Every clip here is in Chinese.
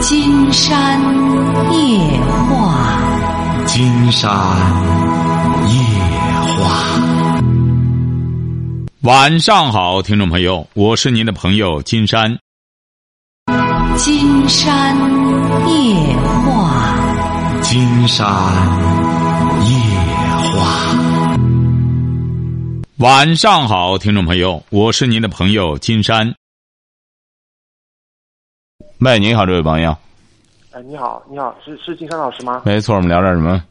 金山夜话，金山夜话。晚上好，听众朋友，我是您的朋友金山。金山夜话，金山夜话。晚上好，听众朋友，我是您的朋友金山。喂，你好，这位朋友。哎，你好，你好，是是金山老师吗？没错，我们聊点什么？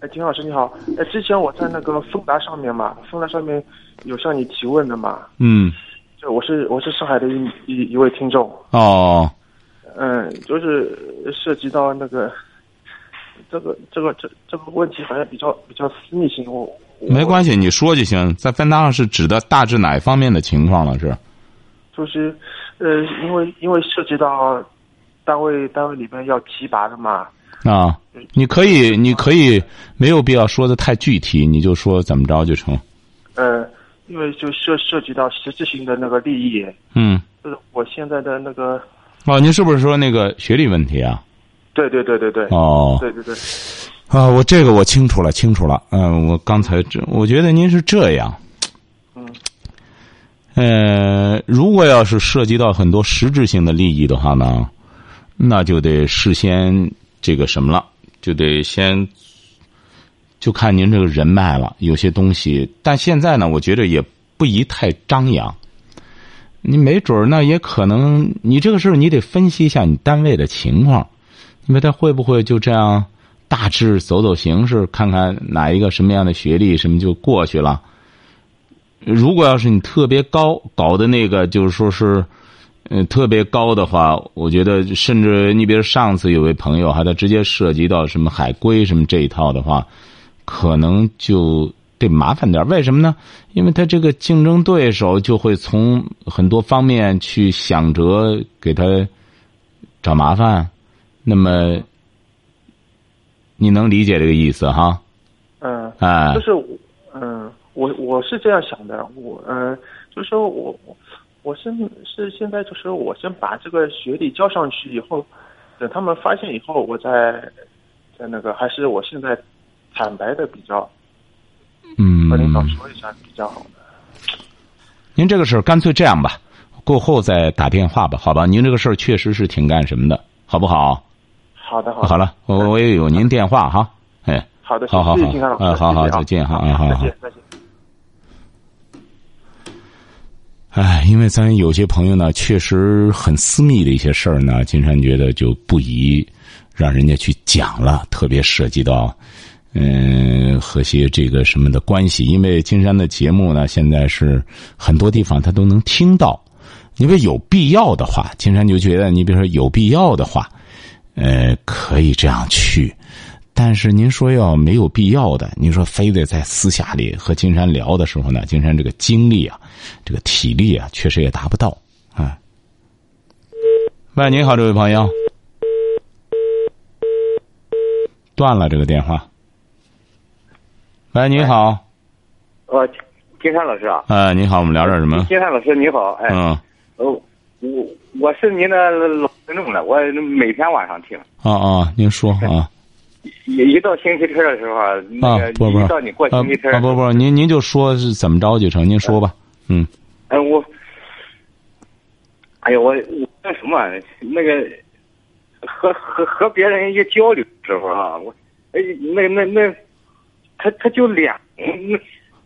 哎，金山老师你好。哎，之前我在那个丰达上面嘛，丰达上面有向你提问的嘛。嗯。就我是我是上海的一一一位听众。哦。嗯，就是涉及到那个这个这个这这个问题，好像比较比较私密性。我没关系，你说就行。在芬达上是指的大致哪一方面的情况了？是？就是呃，因为因为涉及到单位单位里面要提拔的嘛。啊，你可以你可以没有必要说的太具体，你就说怎么着就成。呃，因为就涉涉及到实质性的那个利益。嗯。就是我现在的那个。哦，您是不是说那个学历问题啊？对对对对对。哦。对对对。啊，我这个我清楚了，清楚了。嗯，我刚才这，我觉得您是这样。嗯。呃，如果要是涉及到很多实质性的利益的话呢，那就得事先这个什么了，就得先就看您这个人脉了。有些东西，但现在呢，我觉得也不宜太张扬。你没准儿，那也可能，你这个事儿你得分析一下你单位的情况，因为他会不会就这样大致走走形式，看看哪一个什么样的学历什么就过去了。如果要是你特别高，搞的那个就是说是，呃，特别高的话，我觉得甚至你比如上次有位朋友，哈他直接涉及到什么海归什么这一套的话，可能就得麻烦点。为什么呢？因为他这个竞争对手就会从很多方面去想着给他找麻烦。那么，你能理解这个意思哈？嗯。哎。就是嗯。我我是这样想的，我嗯，就是说我我是是现在就是我先把这个学历交上去以后，等他们发现以后，我再再那个还是我现在坦白的比较，嗯，和领导说一下比较好的。您这个事儿干脆这样吧，过后再打电话吧，好吧？您这个事儿确实是挺干什么的，好不好？好的，好的。好了，我我也有您电话哈，哎，好的，好好好，嗯，好好，再见哈，啊，好，再见，再见。哎，因为咱有些朋友呢，确实很私密的一些事儿呢，金山觉得就不宜让人家去讲了，特别涉及到嗯和些这个什么的关系。因为金山的节目呢，现在是很多地方他都能听到。因为有必要的话，金山就觉得，你比如说有必要的话，呃，可以这样去。但是您说要没有必要的，您说非得在私下里和金山聊的时候呢，金山这个精力啊，这个体力啊，确实也达不到啊。喂，您好，这位朋友，断了这个电话。喂，你好。呃，金山老师啊。呃，你好，我们聊点什么？金山老师你好，哎。嗯。哦，我我是您的老听众了，我每天晚上听。啊啊，您说啊。一一到星期天的时候，那个一到你过星期天，啊不不，您您就说是怎么着就成，您说吧，嗯。哎我，哎呀我我那什么那个和和和别人一交流的时候啊，我哎那那那他他就脸，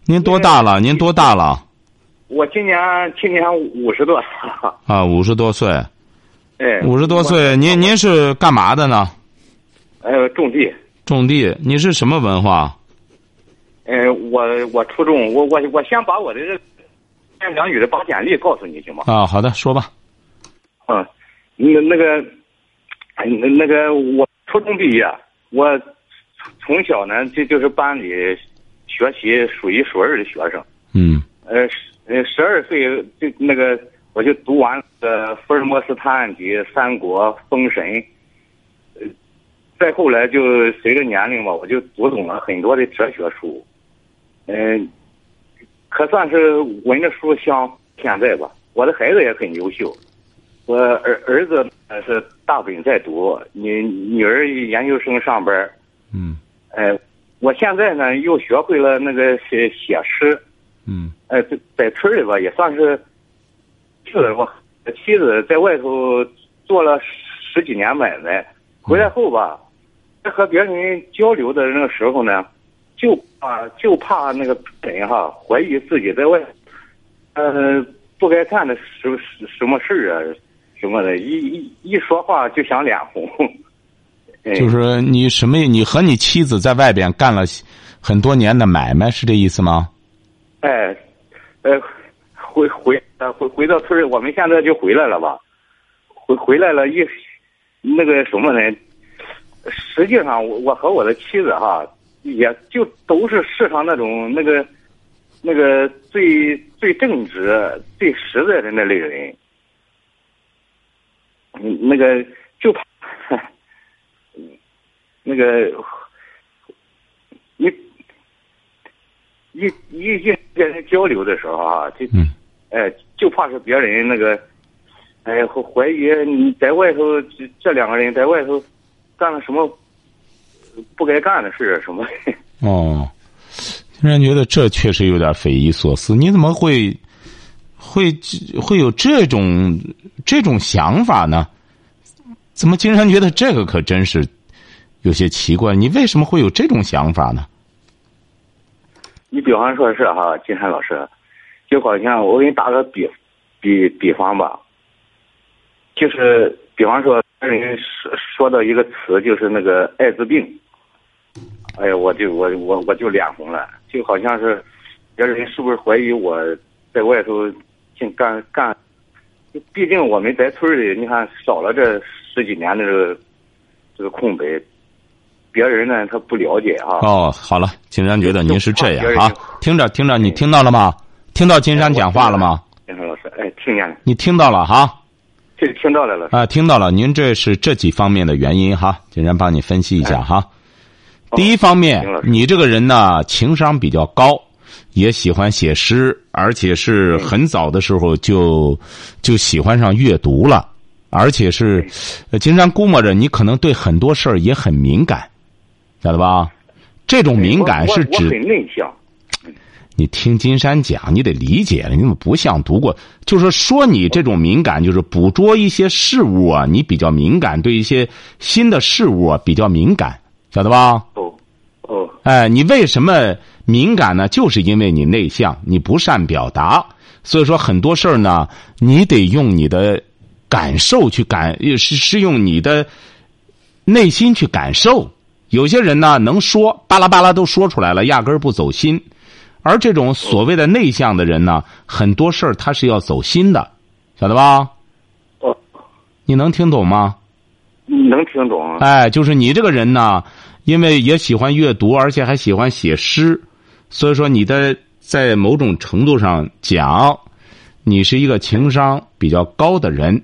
您多大了？您多大了？我今年今年五十多。啊，五十多岁。哎。五十多岁，您您是干嘛的呢？呃，种地，种地，你是什么文化？呃，我我初中，我我我先把我的这三两语的把简历告诉你行吗？啊，好的，说吧。嗯，那那个，那那个，我初中毕业，我从小呢这就是班里学习数一数二的学生。嗯。呃，呃，十二岁就那个我就读完了福尔摩斯探案集、三国、封神。再后来就随着年龄吧，我就读懂了很多的哲学书，嗯，可算是闻着书香。现在吧，我的孩子也很优秀，我儿儿子呃是大本在读，女女儿研究生上班儿。嗯呃，我现在呢又学会了那个写写诗。嗯呃，在在村里吧也算是，是我妻子在外头做了十几年买卖，回来后吧，在和别人交流的那个时候呢，就怕就怕那个人哈怀疑自己在外，呃，不该干的什什什么事儿啊，什么的，一一一说话就想脸红。哎就是你什么？你和你妻子在外边干了很多年的买卖，是这意思吗？哎，呃，回回呃回回到村儿，我们现在就回来了吧？回回来了一那个什么呢？实际上，我我和我的妻子哈，也就都是世上那种那个那个最最正直、最实在的那类人。嗯，那个就怕，那个一一一一跟人交流的时候啊，就嗯哎，就怕是别人那个，哎，怀怀疑你在外头这这两个人在外头干了什么不该干的事什么。哦，竟然觉得这确实有点匪夷所思。你怎么会会会有这种这种想法呢？怎么竟然觉得这个可真是有些奇怪？你为什么会有这种想法呢？你比方说是哈，金山老师，就好像我给你打个比比比方吧，就是比方说人说说到一个词，就是那个艾滋病，哎呀，我就我我我就脸红了，就好像是别人是不是怀疑我在外头净干干，毕竟我们在村里，你看少了这十几年的这个这个空白，别人呢他不了解啊。哦，好了，金山觉得您是这样啊，听着听着，你听到了吗？听到金山讲话了吗？金山老师，哎，听见了，你听到了哈？这听到了。啊，听到了，您这是这几方面的原因哈，金山帮你分析一下哈。第一方面你这个人呢，情商比较高，也喜欢写诗，而且是很早的时候就就喜欢上阅读了，而且是，呃金山估摸着你可能对很多事儿也很敏感，晓得吧？这种敏感是指很内向，你听金山讲，你得理解了，你怎么不像读过？就是说你这种敏感，就是捕捉一些事物啊，你比较敏感，对一些新的事物啊比较敏感，晓得吧？哦，哦，哎，你为什么敏感呢？就是因为你内向，你不善表达，所以说很多事儿呢，你得用你的感受去感，是是用你的内心去感受。有些人呢，能说巴拉巴拉都说出来了，压根儿不走心。而这种所谓的内向的人呢，很多事儿他是要走心的，晓得吧？哦，你能听懂吗？能听懂。哎，就是你这个人呢，因为也喜欢阅读，而且还喜欢写诗，所以说你的在某种程度上讲，你是一个情商比较高的人，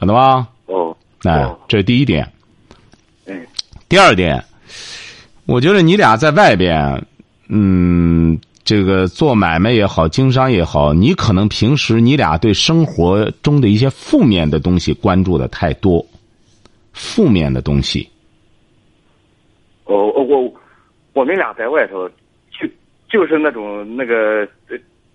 晓得吧？哦，哎哦，这是第一点。嗯，第二点，我觉得你俩在外边，嗯，这个做买卖也好，经商也好，你可能平时你俩对生活中的一些负面的东西关注的太多，负面的东西。我我我我们俩在外头，就就是那种那个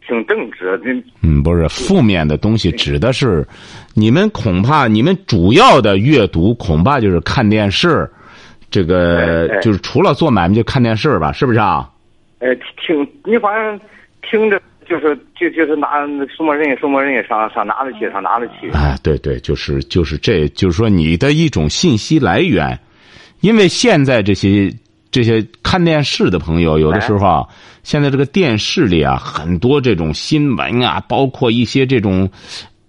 挺正直，那嗯，不是负面的东西，指的是你们恐怕你们主要的阅读恐怕就是看电视，这个就是除了做买卖就看电视吧，是不是啊？哎听你反正听着就是就就是拿什么人什么人上上哪里去上哪里去。哎，对对，就是就是这就是说你的一种信息来源，因为现在这些这些看电视的朋友，有的时候啊，现在这个电视里啊，很多这种新闻啊，包括一些这种，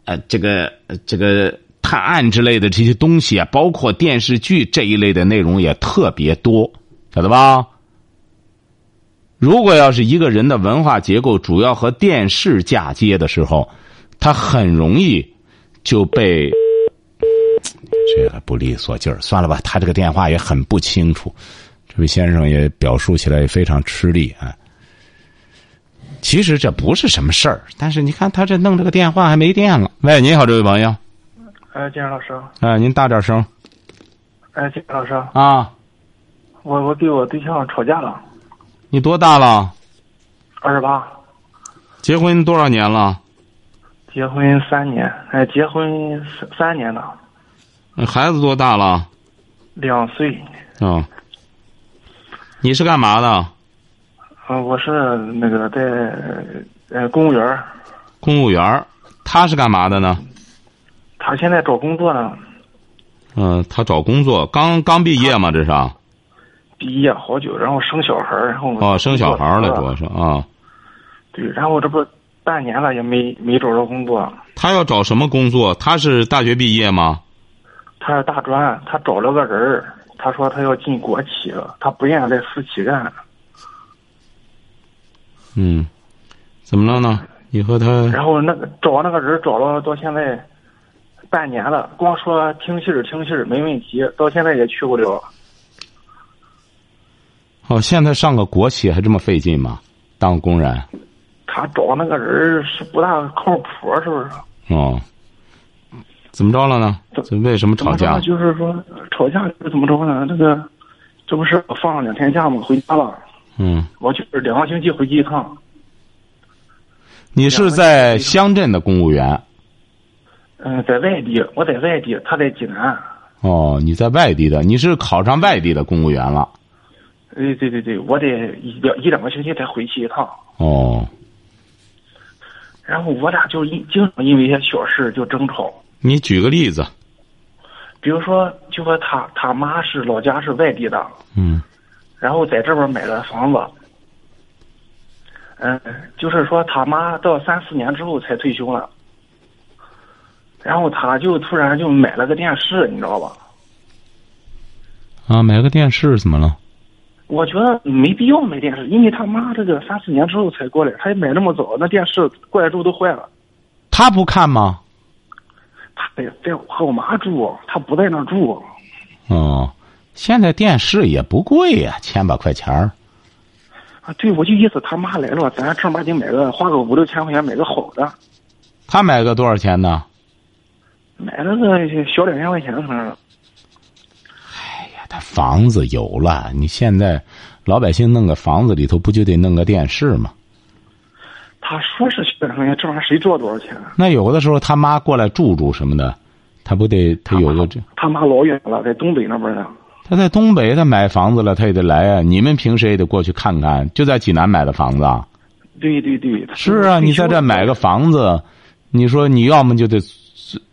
呃，这个呃这个探案之类的这些东西啊，包括电视剧这一类的内容也特别多，晓得吧？如果要是一个人的文化结构主要和电视嫁接的时候，他很容易就被这个不利索劲儿。算了吧，他这个电话也很不清楚，这位先生也表述起来也非常吃力啊。其实这不是什么事儿，但是你看他这弄这个电话还没电了。喂，你好，这位朋友。哎，金山老师，哎，您大点声哎，金山老师，啊！我我跟我对象吵架了，你多大了？二十八，结婚多少年了？结婚三年，哎，结婚三三年了，孩子多大了？两岁。啊、你是干嘛的？嗯、我是那个在呃公务员儿，公务员儿。他是干嘛的呢？他现在找工作呢，嗯、他找工作，刚刚毕业嘛，这是啊。毕业好久，然后生小孩儿，然后哦，生小孩儿了，主要是啊。对，然后这不半年了也没没找着工作，他要找什么工作？他是大学毕业吗？他是大专，他找了个人儿，他说他要进国企了，他不愿意在私企干。嗯，怎么了呢？你和他然后那个找那个人找了到现在半年了，光说听信儿听信儿没问题，到现在也去不了。哦，现在上个国企还这么费劲吗？当工人？他找那个人是不大靠谱，是不是？哦，怎么着了呢？这为什么吵架？就是说吵架是怎么着呢？这个这不是放了两天假吗？回家了，嗯，我就是两个星期回去一趟。你是在乡镇的公务员？嗯、在外地，我在外地，他在济南。哦，你在外地的，你是考上外地的公务员了？哎，对对对，我得一两一两个星期才回去一趟。哦，然后我俩就因经常因为一些小事就争吵。你举个例子。比如说，就说他他妈是老家是外地的，嗯然后在这边买了房子。嗯，就是说他妈到三四年之后才退休了，然后他就突然就买了个电视，你知道吧？啊，买个电视怎么了？我觉得没必要买电视，因为他妈这个三四年之后才过来，他也买那么早，那电视过来之后都坏了。他不看吗？他在在和我妈住，他不在那儿住。哦，现在电视也不贵呀、千把块钱儿。啊，对，我就意思他妈来了，咱正儿八经买个花个五六千块钱买个好的，他买个多少钱呢？买了个小两千块钱可能是。他房子有了，你现在老百姓弄个房子里头不就得弄个电视吗？他说是学生呀，这玩意儿谁知道多少钱？那有的时候他妈过来住住什么的，他不得他有个这？他妈老远了，在东北那边呢。他在东北，他买房子了，他也得来啊。你们平时也得过去看看，就在济南买的房子啊。对对对，是啊，你在这买个房子，你说你要么就得，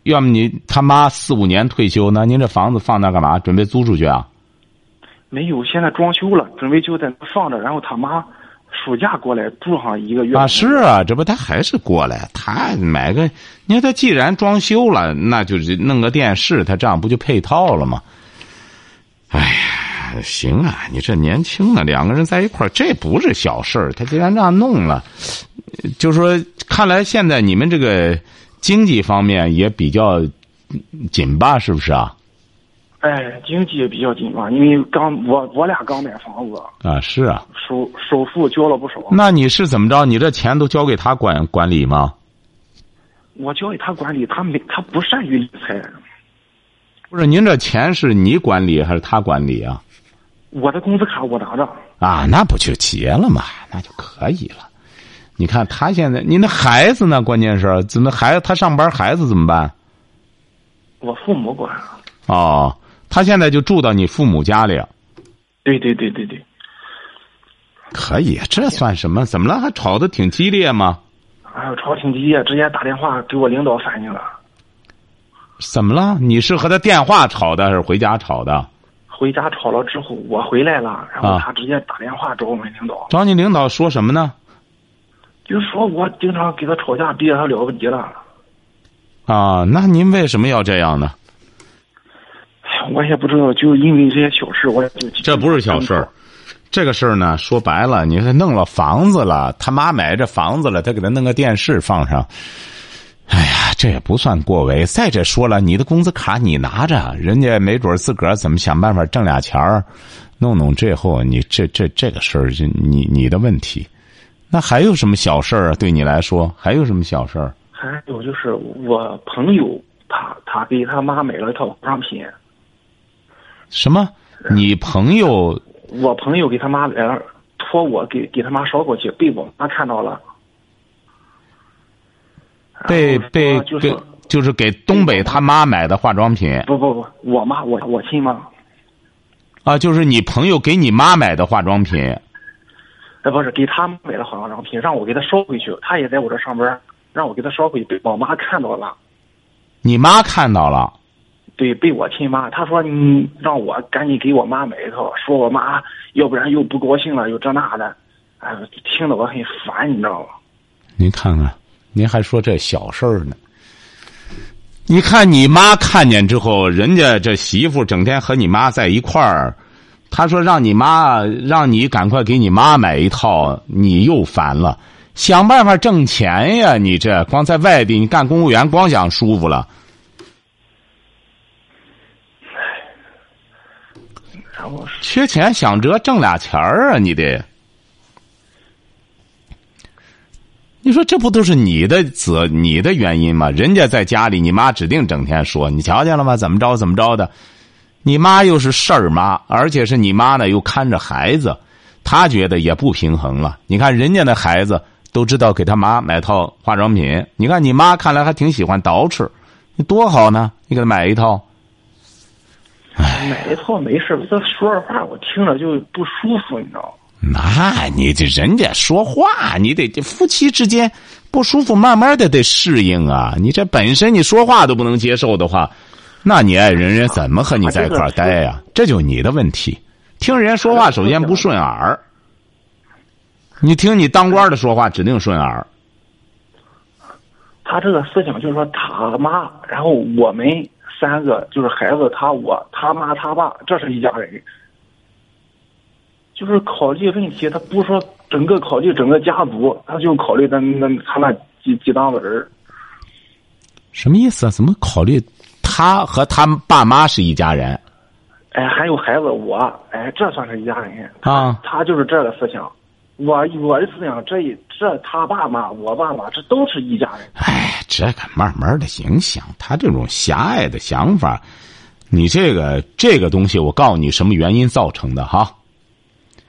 要么你他妈四五年退休，那您这房子放那干嘛？准备租出去啊？没有，现在装修了，准备就在那放着，然后他妈暑假过来住上一个月。啊，是啊，这不他还是过来，他买个，你看他既然装修了，那就是弄个电视，他这样不就配套了吗？哎呀，行啊，你这年轻呢，两个人在一块，这不是小事儿。他既然这样弄了，就说看来现在你们这个经济方面也比较紧吧，是不是啊？哎，经济也比较紧吧，因为刚我我俩刚买房子，啊，是啊。首首付交了不少。那你是怎么着？你这钱都交给他管管理吗？我交给他管理，他没他不善于理财。不是，您这钱是你管理还是他管理啊？我的工资卡我拿着，啊，那不就结了吗？那就可以了。你看他现在，您那孩子呢？关键是怎么孩子他上班，孩子怎么办？我父母管。哦，他现在就住到你父母家里。对对对对对，可以，这算什么？怎么了？还吵得挺激烈吗？哎呦，吵挺激烈，直接打电话给我领导反映了。怎么了？你是和他电话吵的，还是回家吵的？回家吵了之后，我回来了，然后啊他直接打电话找我们领导，找你领导说什么呢？就说我经常给他吵架，逼着他了不起了。啊，那您为什么要这样呢？哎我也不知道，就因为这些小事，我也就这不是小事儿，这个事儿呢，说白了，你是弄了房子了，他妈买这房子了，他给他弄个电视放上，哎呀，这也不算过为。再者说了，你的工资卡你拿着，人家没准自个儿怎么想办法挣俩钱儿，弄弄这后，你这这这个事儿就你你的问题。那还有什么小事儿啊？对你来说还有什么小事儿？还有就是我朋友他他给他妈买了一套化妆品，什么？你朋友我朋友给他妈来了，托我给给他妈捎过去，被我妈看到了。被被就是给就是给东北他妈买的化妆品不不不，我妈我我亲妈，啊，就是你朋友给你妈买的化妆品。哎不是给他买的化妆品，让我给他捎回去，他也在我这上班，让我给他捎回去，被我妈看到了。你妈看到了，对，被我亲妈，她说你让我赶紧给我妈买一套，说我妈要不然又不高兴了，又这那的，哎，听得我很烦，你知道吗？您看看，您还说这小事儿呢。你看你妈看见之后，人家这媳妇整天和你妈在一块儿，她说让你妈让你赶快给你妈买一套，你又烦了，想办法挣钱呀！你这光在外地，你干公务员光想舒服了。缺钱想辙挣俩钱儿啊！你得，你说这不都是你的责你的原因吗？人家在家里，你妈指定整天说你瞧见了吗？怎么着怎么着的？你妈又是事儿妈，而且是你妈呢又看着孩子，她觉得也不平衡了。你看人家的孩子都知道给他妈买套化妆品，你看你妈看来还挺喜欢捯饬，你多好呢！你给她买一套。买一套没事，他说实话我听着就不舒服，你知道吗？那你这人家说话，你得这夫妻之间不舒服，慢慢的得适应啊。你这本身你说话都不能接受的话，那你爱人人怎么和你在一块儿待呀、这就你的问题。听人家说话，首先不顺耳。你听你当官的说话，指定顺耳。他这个思想就是说他妈，然后我们三个就是孩子，他我他妈他爸，这是一家人。就是考虑问题，他不说整个考虑整个家族，他就考虑那那他那几几档子人儿什么意思啊？怎么考虑他和他爸妈是一家人哎，还有孩子我，哎，这算是一家人。啊？他就是这个思想。我我的思想，这一这他爸妈，我爸妈，这都是一家人。哎，这个慢慢的影响他这种狭隘的想法，你这个这个东西，我告诉你什么原因造成的哈。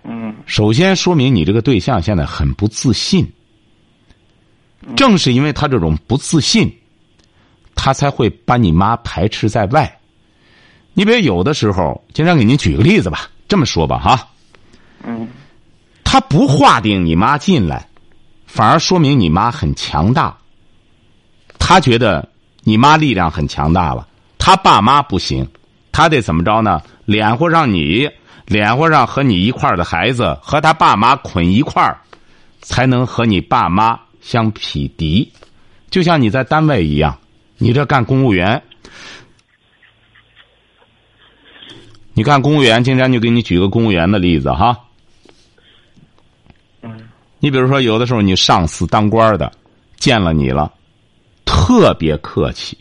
嗯首先说明你这个对象现在很不自信，正是因为他这种不自信，他才会把你妈排斥在外。你比如有的时候，经常给您举个例子吧，这么说吧哈，嗯他不划定你妈进来，反而说明你妈很强大。他觉得你妈力量很强大了，他爸妈不行，他得怎么着呢？脸和上你，脸和上和你一块儿的孩子和他爸妈捆一块儿，才能和你爸妈相匹敌。就像你在单位一样，你这干公务员，你干公务员，今天就给你举个公务员的例子哈。嗯你比如说，有的时候你上司当官的见了你了，特别客气，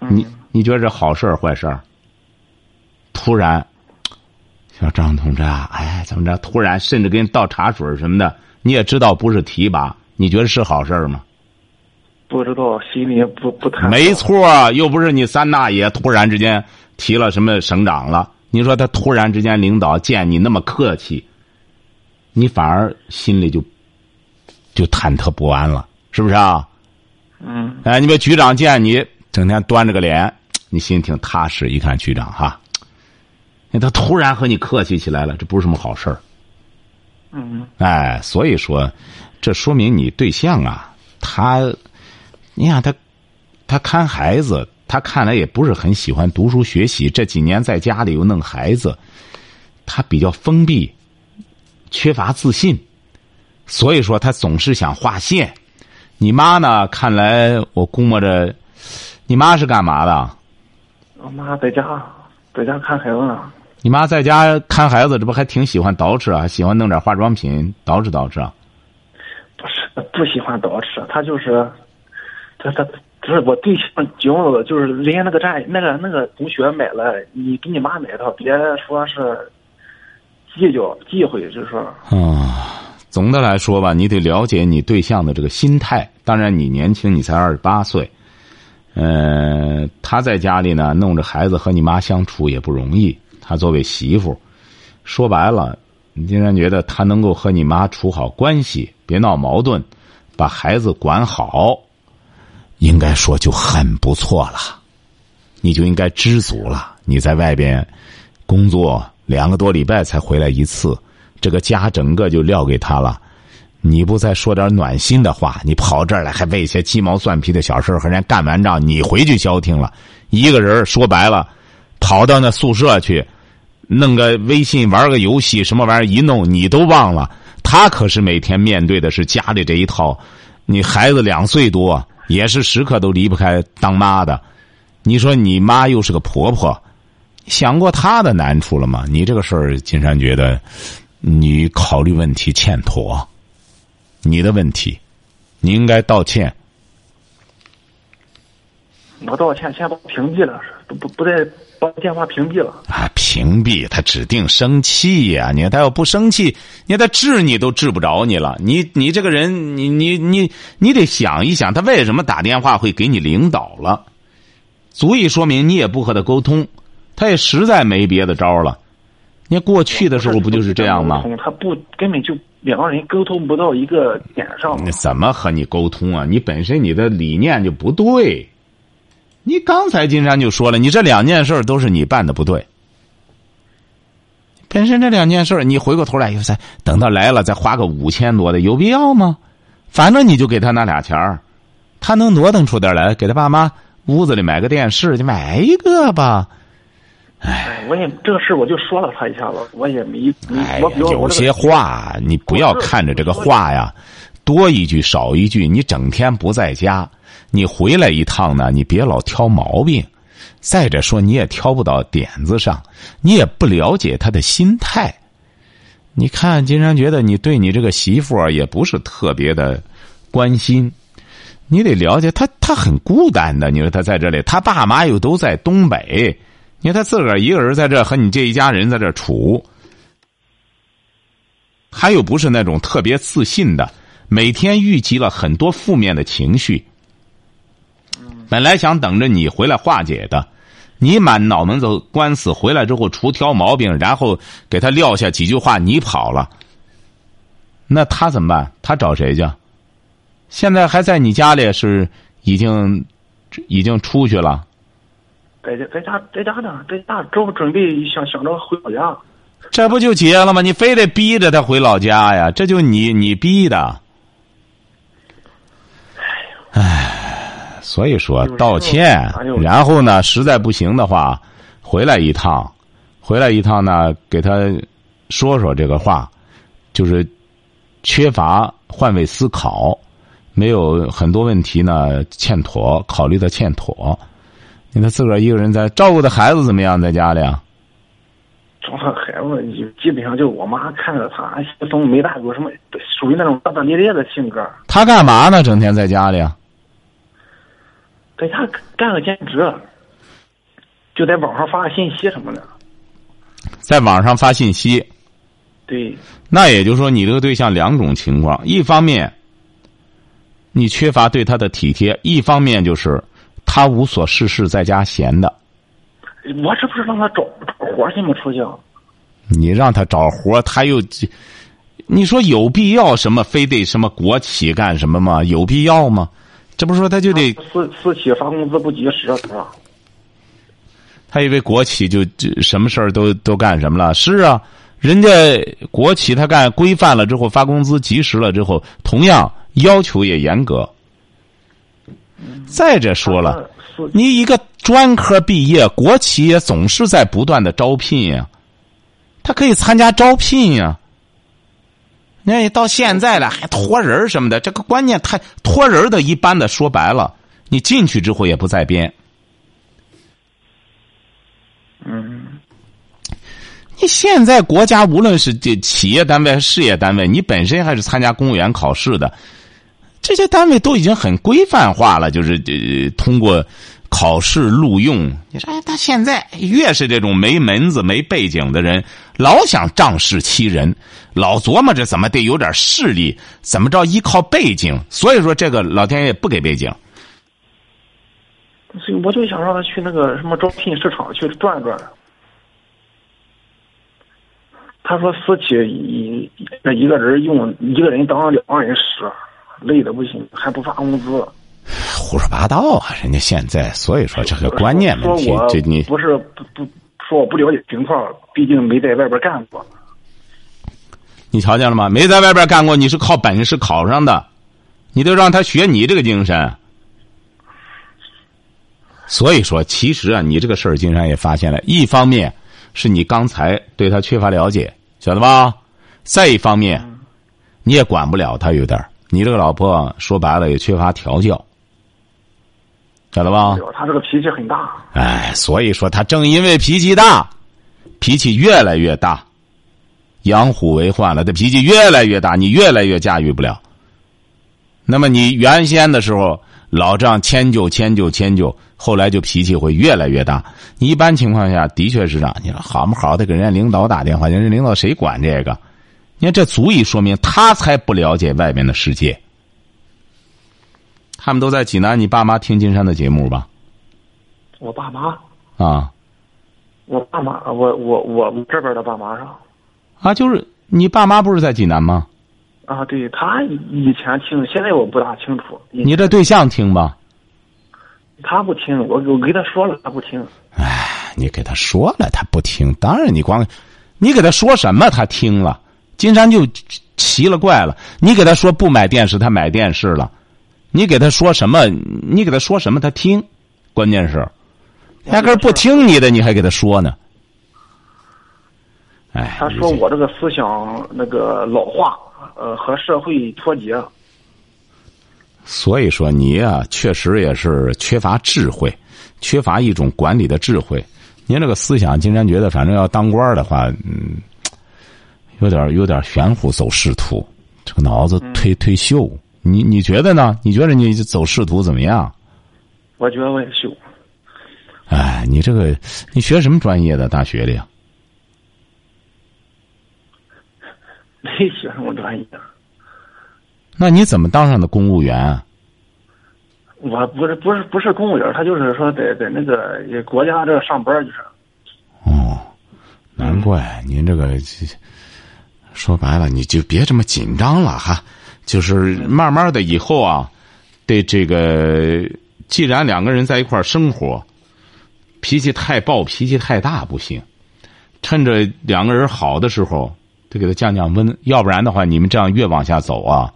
你嗯你觉得这好事儿坏事儿？突然，小张同志啊，哎，怎么着？突然甚至给你倒茶水什么的，你也知道不是提拔，你觉得是好事儿吗？不知道，心里不不坦。没错儿，又不是你三大爷突然之间提了什么省长了，你说他突然之间领导见你那么客气，你反而心里就就忐忑不安了，是不是啊？嗯哎，你别局长见你整天端着个脸，你心里挺踏实。一看局长哈，那他突然和你客气起来了，这不是什么好事儿。嗯哎，所以说，这说明你对象啊，他，你看他，他看孩子，他看来也不是很喜欢读书学习。这几年在家里又弄孩子，他比较封闭，缺乏自信，所以说他总是想划线。你妈呢？看来我估摸着，你妈是干嘛的？我妈在家在家看孩子呢。你妈在家看孩子，这不还挺喜欢捯饬啊？喜欢弄点化妆品捯饬捯饬啊？不是不喜欢捯饬，她就是，她她不是我对象惊了，就是人家那个站那个那个同学买了，你给你妈买的，别说是计较忌讳，就是说，啊，总的来说吧，你得了解你对象的这个心态。当然，你年轻，你才二十八岁，嗯，他在家里呢，弄着孩子和你妈相处也不容易。他作为媳妇，说白了，你竟然觉得他能够和你妈处好关系，别闹矛盾，把孩子管好，应该说就很不错了。你就应该知足了。你在外边工作两个多礼拜才回来一次，这个家整个就撂给他了。你不再说点暖心的话，你跑这儿来还为些鸡毛蒜皮的小事和人干完仗，你回去消停了。一个人说白了，跑到那宿舍去，弄个微信玩个游戏，什么玩意儿一弄你都忘了。他可是每天面对的是家里这一套，你孩子两岁多，也是时刻都离不开当妈的。你说你妈又是个婆婆，想过她的难处了吗？你这个事儿，金山觉得你考虑问题欠妥。你的问题，你应该道歉。我道歉，先把屏蔽了，不不不再把电话屏蔽了。啊，屏蔽他指定生气呀！你看他要不生气，你看他治你都治不着你了。你你这个人，你你你你得想一想，他为什么打电话会给你领导了，足以说明你也不和他沟通，他也实在没别的招了。你看过去的时候不就是这样吗？他不根本就。两个人沟通不到一个点上，你怎么和你沟通啊？你本身你的理念就不对。你刚才金山就说了，你这两件事都是你办的不对。本身这两件事你回过头来又再等到来了再花个五千多的，有必要吗？反正你就给他那俩钱儿，他能挪腾出点来，给他爸妈屋子里买个电视，就买一个吧。哎，我也这个事我就说了他一下子，我也没。哎呀，有些话你不要看着这个话呀，多一句少一句。你整天不在家，你回来一趟呢，你别老挑毛病。再者说，你也挑不到点子上，你也不了解他的心态。你看，金山觉得你对你这个媳妇儿也不是特别的关心，你得了解他，他很孤单的。你说他在这里，他爸妈又都在东北。你看他自个儿一个人在这和你这一家人在这处，他又不是那种特别自信的，每天郁积了很多负面的情绪。本来想等着你回来化解的，你满脑门子官司回来之后，除挑毛病，然后给他撂下几句话，你跑了，那他怎么办？他找谁去？现在还在你家里是已经已经出去了。在家，在家，在家呢，在家正准备想想着回老家，这不就结了吗？你非得逼着他回老家呀？这就你你逼的。唉，所以说道歉，然后呢，实在不行的话，回来一趟，回来一趟呢，给他说说这个话，就是缺乏换位思考，没有很多问题呢欠妥，考虑的欠妥。你他自个儿一个人在照顾的孩子怎么样？在家里啊？照顾孩子就基本上就我妈看着他，西风没大过什么，属于那种大大咧咧的性格。他干嘛呢？整天在家里啊？在家干个兼职，就在网上发个信息什么的。在网上发信息。对。那也就是说，你这个对象两种情况：一方面，你缺乏对他的体贴；一方面就是。他无所事事，在家闲的。我这不是让他找找活去吗？出去。你让他找活，他又，你说有必要什么？非得什么国企干什么吗？有必要吗？这不是说他就得私私企发工资不及时啊？他以为国企就就什么事儿都都干什么了？是啊，人家国企他干规范了之后发工资及时了之后，同样要求也严格。再者说了，你一个专科毕业，国企也总是在不断的招聘呀，他可以参加招聘呀。那到现在了还托人什么的，这个观念太托人的一般的说白了，你进去之后也不在编。嗯，你现在国家无论是这企业单位、事业单位，你本身还是参加公务员考试的。这些单位都已经很规范化了，就是呃通过考试录用。你说，哎，他现在越是这种没门子、没背景的人，老想仗势欺人，老琢磨着怎么得有点势力，怎么着依靠背景。所以说，这个老天爷不给背景。所以我就想让他去那个什么招聘市场去转转。他说私企一那一个人用一个人当两个人使，累的不行，还不发工资。胡说八道啊！人家现在，所以说这个观念问题，这你不是不不说我不了解情况，毕竟没在外边干过。你瞧见了吗？没在外边干过，你是靠本事考上的，你得让他学你这个精神。所以说，其实啊，你这个事儿，金山也发现了，一方面是你刚才对他缺乏了解，晓得吧？再一方面，你也管不了他，有点你这个老婆说白了也缺乏调教。晓得吧？他这个脾气很大。哎，所以说他正因为脾气大，脾气越来越大，养虎为患了。他脾气越来越大，你越来越驾驭不了。那么你原先的时候老这样迁就、迁就、迁就，后来就脾气会越来越大。你一般情况下的确是这样。你说好不好的给人家领导打电话，人家领导谁管这个？你看这足以说明他才不了解外面的世界。他们都在济南，你爸妈听金山的节目吧？我爸妈啊，我爸妈，我我我这边的爸妈是啊，就是你爸妈不是在济南吗？啊，对他以前听，现在我不大清楚。你这对象听吧？他不听，我我给他说了，他不听。哎，你给他说了，他不听。当然，你光你给他说什么，他听了。金山就奇了怪了，你给他说不买电视，他买电视了。你给他说什么？你给他说什么？他听，关键是压根儿不听你的，你还给他说呢。哎，他说我这个思想那个老化，呃，和社会脱节。所以说你呀，确实也是缺乏智慧，缺乏一种管理的智慧。您这个思想，金山觉得反正要当官的话，嗯，有点有点玄乎，走仕途，这个脑子忒忒秀。你你觉得呢？你觉得你走仕途怎么样？我觉得我也秀。哎，你这个你学什么专业的？大学的呀？没学什么专业。那你怎么当上的公务员？我不是不是不是公务员，他就是说在在那个国家这上班就是。哦，难怪您这个说白了，你就别这么紧张了哈。就是慢慢的以后啊，对这个，既然两个人在一块儿生活，脾气太暴，脾气太大不行。趁着两个人好的时候，得给他降降温，要不然的话，你们这样越往下走啊，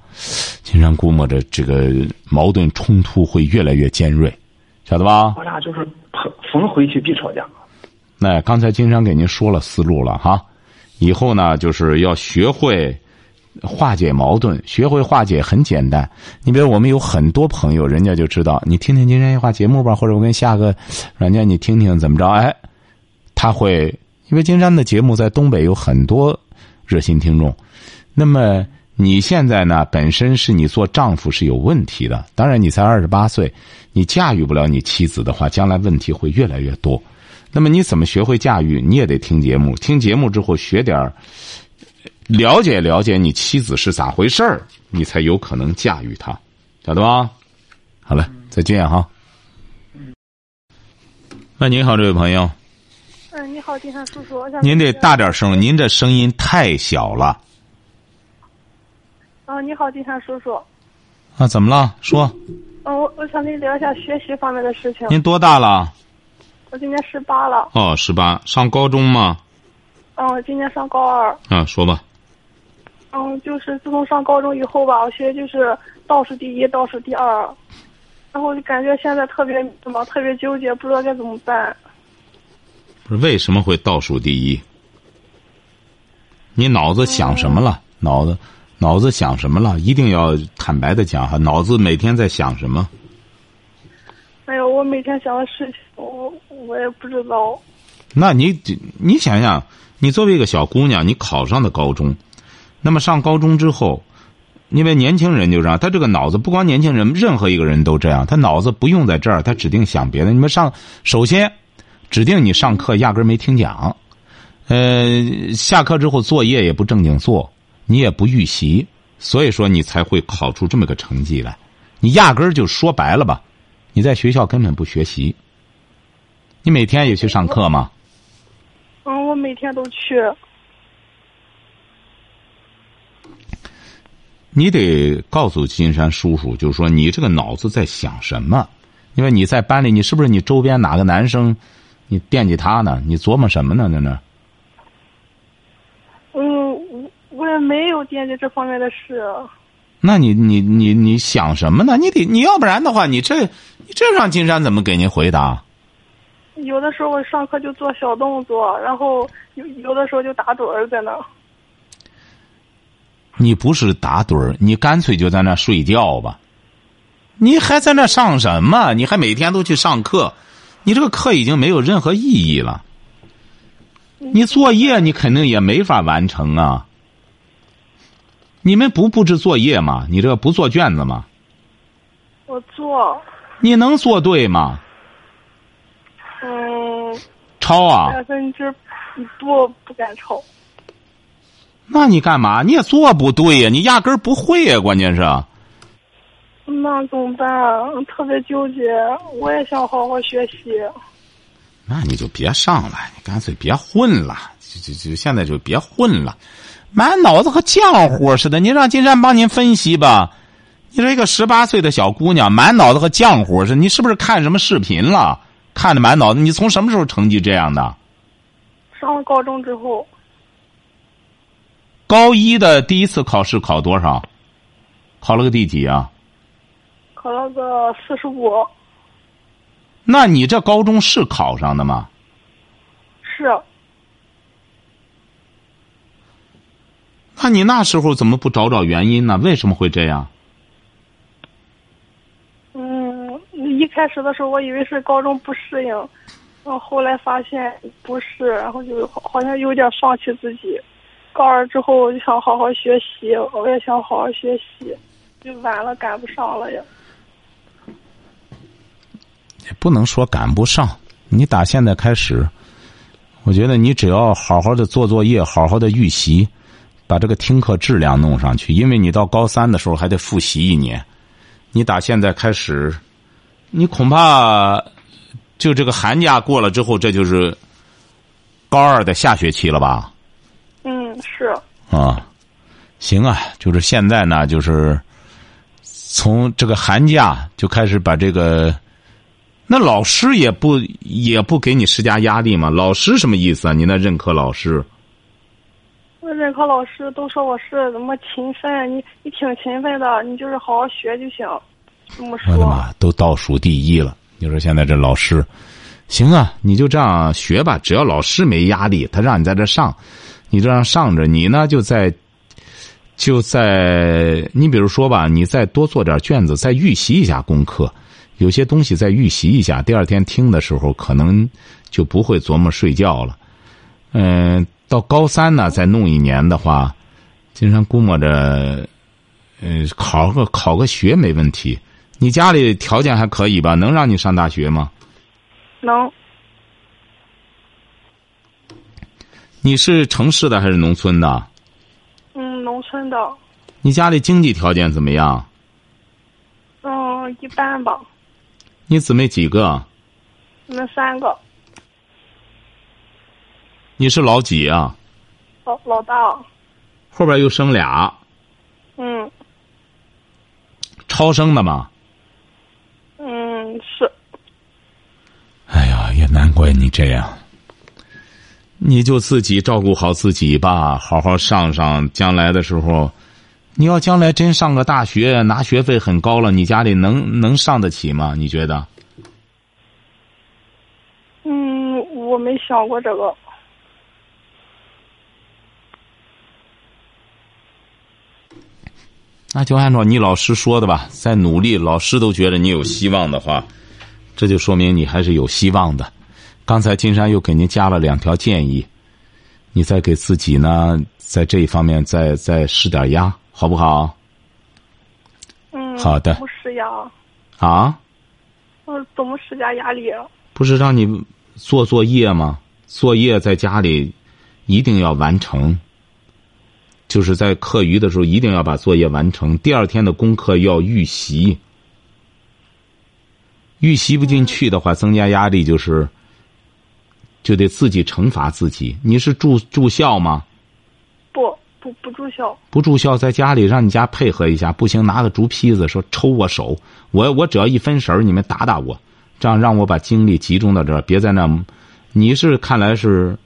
金山估摸着这个矛盾冲突会越来越尖锐，晓得吧？我俩就是逢逢回去必吵架。那刚才金山给您说了思路了哈，以后呢，就是要学会。化解矛盾，学会化解很简单。你比如我们有很多朋友，人家就知道，你听听金山夜话节目吧，或者我给你下个软件，你听听怎么着？哎，他会，因为金山的节目在东北有很多热心听众。那么你现在呢，本身是你做丈夫是有问题的，当然你才二十八岁，你驾驭不了你妻子的话，将来问题会越来越多。那么你怎么学会驾驭？你也得听节目，听节目之后学点儿。了解了解你妻子是咋回事儿，你才有可能驾驭她，晓得吧？好嘞，再见哈。那您好，这位朋友。嗯，你好，金山叔叔。我想您得大点声，您这声音太小了。啊，你好，金山叔叔。啊，怎么了？说。嗯，我我想跟你聊一下学习方面的事情。您多大了？我今年十八了。哦，十八，上高中吗？嗯，我今年上高二。啊，说吧。嗯，就是自从上高中以后吧，我学就是倒数第一，倒数第二，然后就感觉现在特别怎么特别纠结，不知道该怎么办。不是为什么会倒数第一？你脑子想什么了？脑子脑子想什么了？一定要坦白的讲哈，脑子每天在想什么？我每天想的事情，我我也不知道。那你你想想，你作为一个小姑娘，你考上的高中。那么上高中之后，因为年轻人就这样，他这个脑子不光年轻人，任何一个人都这样，他脑子不用在这儿，他指定想别的。你们上，首先，指定你上课压根儿没听讲，呃，下课之后作业也不正经做，你也不预习，所以说你才会考出这么个成绩来。你压根儿就说白了吧，你在学校根本不学习。你每天也去上课吗？嗯，我每天都去。你得告诉金山叔叔，就是说你这个脑子在想什么？因为你在班里，你是不是你周边哪个男生，你惦记他呢？你琢磨什么呢？在那？嗯，我我也没有惦记这方面的事。那你你你你想什么呢？你得你要不然的话，你这你这让金山怎么给您回答？有的时候我上课就做小动作，然后有有的时候就打盹儿在那。你不是打盹儿，你干脆就在那睡觉吧。你还在那上什么？你还每天都去上课，你这个课已经没有任何意义了。你作业你肯定也没法完成啊。你们不布置作业吗？你这个不做卷子吗？我做。你能做对吗？嗯。抄啊。百分之一多不敢抄。那你干嘛？你也做不对呀！你压根儿不会呀，关键是。那怎么办？特别纠结。我也想好好学习。那你就别上了，你干脆别混了，就就就现在就别混了，满脑子和浆糊似的。你让金山帮您分析吧。你说一个十八岁的小姑娘，满脑子和浆糊似的，你是不是看什么视频了？看的满脑子。你从什么时候成绩这样的？上了高中之后。高一的第一次考试考多少？考了个第几啊？考了个四十五。那你这高中是考上的吗？是。那你那时候怎么不找找原因呢？为什么会这样？嗯，一开始的时候我以为是高中不适应，然后后来发现不是，然后就好像有点放弃自己。高二之后我就想好好学习，我也想好好学习，就晚了赶不上了呀。也不能说赶不上，你打现在开始，我觉得你只要好好的做作业，好好的预习，把这个听课质量弄上去。因为你到高三的时候还得复习一年，你打现在开始，你恐怕就这个寒假过了之后，这就是高二的下学期了吧？嗯是啊，行啊，就是现在呢，就是从这个寒假就开始把这个，那老师也不也不给你施加压力嘛？老师什么意思啊？你那任课老师？我任课老师都说我是怎么勤奋，你你挺勤奋的，你就是好好学就行。么说。我的妈，都倒数第一了！你说现在这老师，行啊，你就这样学吧，只要老师没压力，他让你在这上。你这样上着，你呢就在，就在你比如说吧，你再多做点卷子，再预习一下功课，有些东西再预习一下，第二天听的时候可能就不会琢磨睡觉了。嗯，到高三呢再弄一年的话，金山估摸着，嗯，考个考个学没问题。你家里条件还可以吧？能让你上大学吗？能。你是城市的还是农村的？嗯，农村的。你家里经济条件怎么样？嗯，一般吧。你姊妹几个？我们三个。你是老几啊？老老大。后边又生俩。嗯。超生的吗？嗯，是。哎呀，也难怪你这样。你就自己照顾好自己吧，好好上上。将来的时候，你要将来真上个大学，拿学费很高了，你家里能能上得起吗？你觉得？嗯，我没想过这个。那就按照你老师说的吧，再努力，老师都觉得你有希望的话，这就说明你还是有希望的。刚才金山又给您加了两条建议，你再给自己呢，在这一方面再再施点压，好不好？嗯，好的。不施压。啊？我，怎么施加压力？不是让你做作业吗？作业在家里一定要完成，就是在课余的时候一定要把作业完成。第二天的功课要预习。预习不进去的话，增加压力就是，就得自己惩罚自己。你是住住校吗？不不不住校，不住校，在家里让你家配合一下，不行拿个竹坯子说抽我手，我我只要一分神儿，你们打打我，这样让我把精力集中到这儿，别在那。你是看来是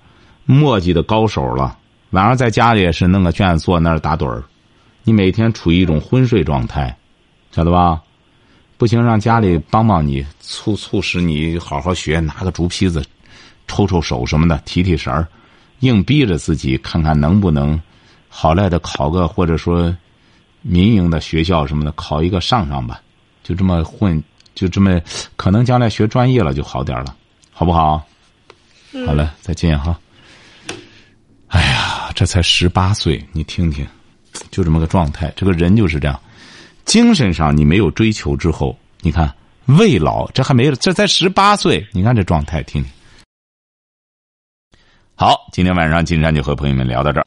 墨迹的高手了，晚上在家里也是弄个卷子坐那儿打盹儿，你每天处于一种昏睡状态，晓得吧？不行，让家里帮帮你，促促使你好好学，拿个竹坯子抽抽手什么的，提提神儿，硬逼着自己看看能不能好赖的考个或者说民营的学校什么的考一个上上吧，就这么混，就这么可能将来学专业了就好点了，好不好？嗯、好了，再见哈。哎呀，这才十八岁，你听听，就这么个状态。这个人就是这样，精神上你没有追求之后，你看未老，这还没有，这才十八岁，你看这状态，听听。好，今天晚上金山就和朋友们聊到这儿。